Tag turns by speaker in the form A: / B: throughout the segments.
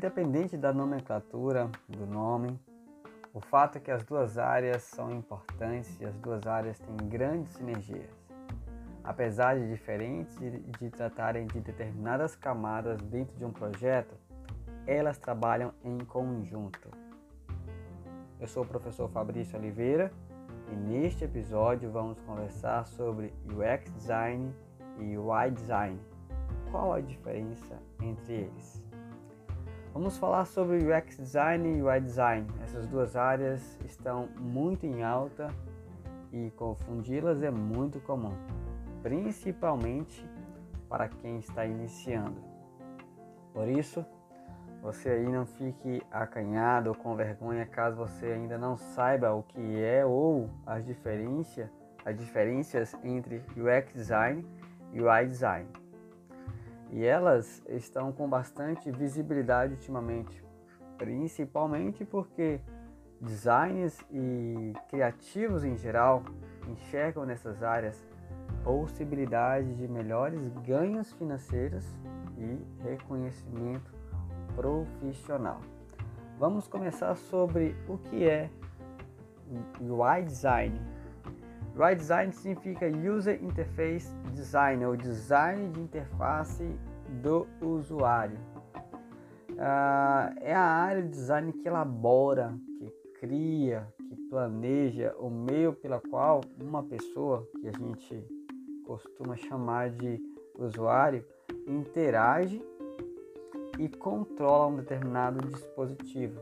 A: independente da nomenclatura do nome, o fato é que as duas áreas são importantes e as duas áreas têm grandes sinergias. Apesar de diferentes de, tratarem de determinadas camadas dentro de um projeto, elas trabalham em conjunto. Eu sou o professor Fabrício Oliveira e neste episódio vamos conversar sobre UX Design e UI Design. Qual a diferença entre eles? Vamos falar sobre UX Design e UI Design. Essas duas áreas estão muito em alta e confundi-las é muito comum, principalmente para quem está iniciando. Por isso, você aí não fique acanhado ou com vergonha caso você ainda não saiba o que é ou as diferenças, as diferenças entre UX design e UI design. E elas estão com bastante visibilidade ultimamente, principalmente porque designers e criativos em geral enxergam nessas áreas possibilidades de melhores ganhos financeiros e reconhecimento profissional. Vamos começar sobre o que é UI Design. UI Design significa User Interface Design, ou design de interface do usuário. Uh, é a área de design que elabora, que cria, que planeja o meio pela qual uma pessoa, que a gente costuma chamar de usuário, interage e controla um determinado dispositivo.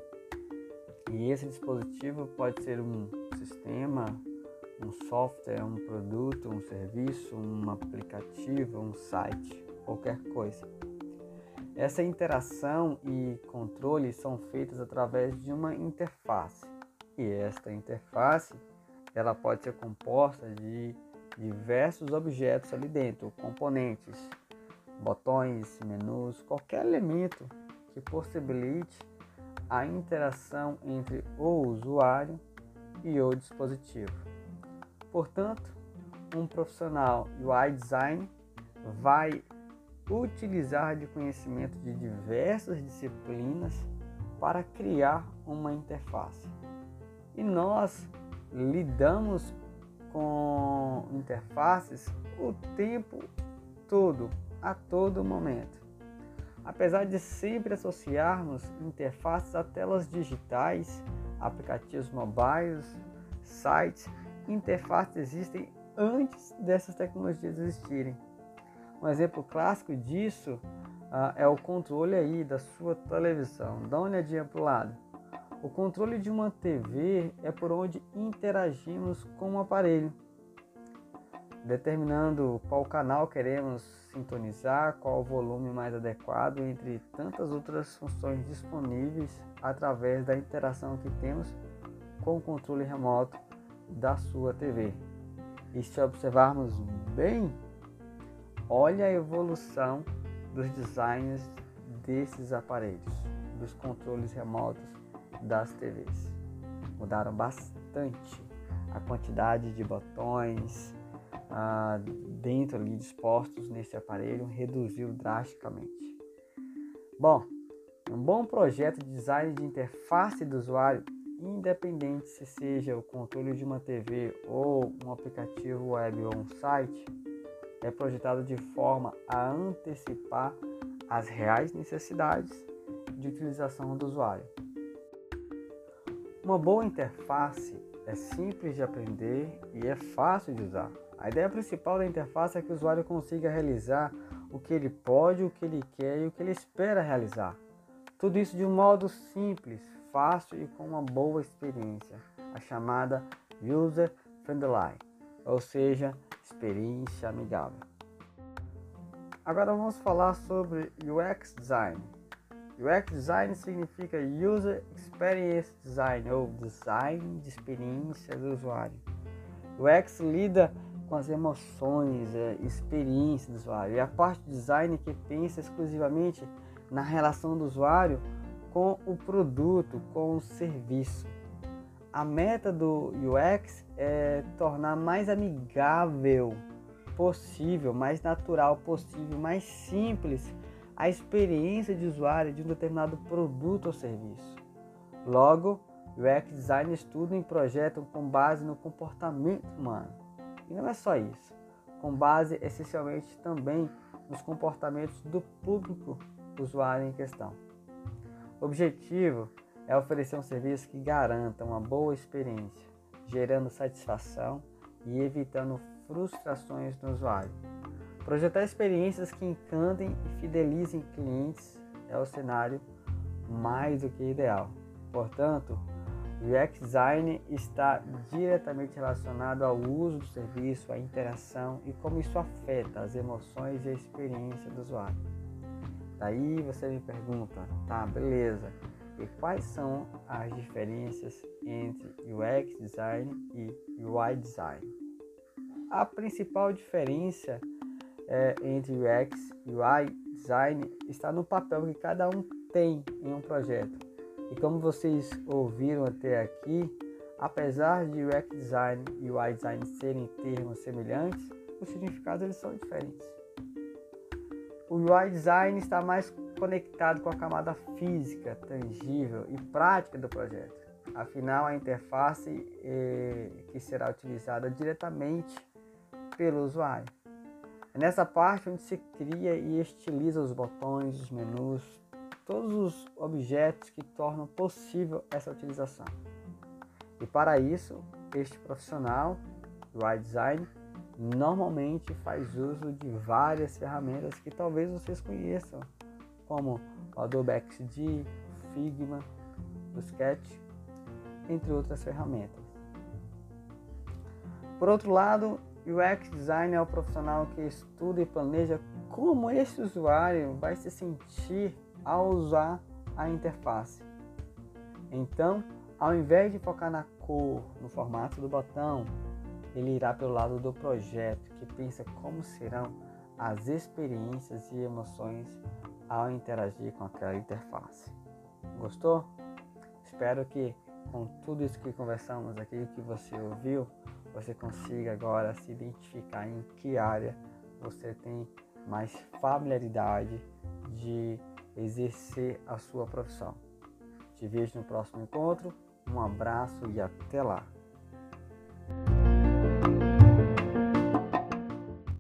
A: E esse dispositivo pode ser um sistema, um software, um produto, um serviço, um aplicativo, um site, qualquer coisa. Essa interação e controle são feitas através de uma interface. E esta interface, ela pode ser composta de diversos objetos ali dentro, componentes, botões, menus, qualquer elemento que possibilite a interação entre o usuário e o dispositivo. Portanto, um profissional UI design vai utilizar de conhecimento de diversas disciplinas para criar uma interface. E nós lidamos com interfaces o tempo todo, a todo momento. Apesar de sempre associarmos interfaces a telas digitais, aplicativos mobiles, sites, interfaces existem antes dessas tecnologias existirem. Um exemplo clássico disso uh, é o controle aí da sua televisão. Dá uma olhadinha para o lado. O controle de uma TV é por onde interagimos com o aparelho determinando qual canal queremos sintonizar, qual o volume mais adequado, entre tantas outras funções disponíveis através da interação que temos com o controle remoto da sua TV. E se observarmos bem, olha a evolução dos designs desses aparelhos, dos controles remotos das TVs. Mudaram bastante a quantidade de botões, ah, dentro ali dispostos nesse aparelho reduziu drasticamente. Bom, um bom projeto de design de interface do usuário, independente se seja o controle de uma TV ou um aplicativo web ou um site, é projetado de forma a antecipar as reais necessidades de utilização do usuário. Uma boa interface é simples de aprender e é fácil de usar. A ideia principal da interface é que o usuário consiga realizar o que ele pode, o que ele quer e o que ele espera realizar. Tudo isso de um modo simples, fácil e com uma boa experiência, a chamada User Friendly, ou seja, experiência amigável. Agora vamos falar sobre UX Design. UX Design significa User Experience Design, ou Design de Experiência do Usuário. UX lida com as emoções, é, experiência do usuário. E a parte de design que pensa exclusivamente na relação do usuário com o produto, com o serviço. A meta do UX é tornar mais amigável possível, mais natural possível, mais simples a experiência de usuário de um determinado produto ou serviço. Logo, o UX Design estuda e projeta com base no comportamento humano. E não é só isso, com base essencialmente também nos comportamentos do público usuário em questão. O objetivo é oferecer um serviço que garanta uma boa experiência, gerando satisfação e evitando frustrações no usuário. Projetar experiências que encantem e fidelizem clientes é o cenário mais do que ideal. Portanto, o UX Design está diretamente relacionado ao uso do serviço, à interação e como isso afeta as emoções e a experiência do usuário. Daí você me pergunta, tá, beleza, e quais são as diferenças entre UX Design e UI Design? A principal diferença é, entre UX e UI Design está no papel que cada um tem em um projeto. E como vocês ouviram até aqui, apesar de UX Design e UI Design serem termos semelhantes, os significados eles são diferentes. O UI Design está mais conectado com a camada física, tangível e prática do projeto. Afinal, a interface eh, que será utilizada diretamente pelo usuário. É nessa parte onde se cria e estiliza os botões, os menus, todos os objetos que tornam possível essa utilização. E para isso, este profissional, UI Design, normalmente faz uso de várias ferramentas que talvez vocês conheçam, como o Adobe XD, Figma, o Sketch, entre outras ferramentas. Por outro lado, o UX Design é o profissional que estuda e planeja como esse usuário vai se sentir ao usar a interface. Então, ao invés de focar na cor, no formato do botão, ele irá pelo lado do projeto, que pensa como serão as experiências e emoções ao interagir com aquela interface. Gostou? Espero que com tudo isso que conversamos aqui, que você ouviu, você consiga agora se identificar em que área você tem mais familiaridade de exercer a sua profissão. Te vejo no próximo encontro. Um abraço e até lá.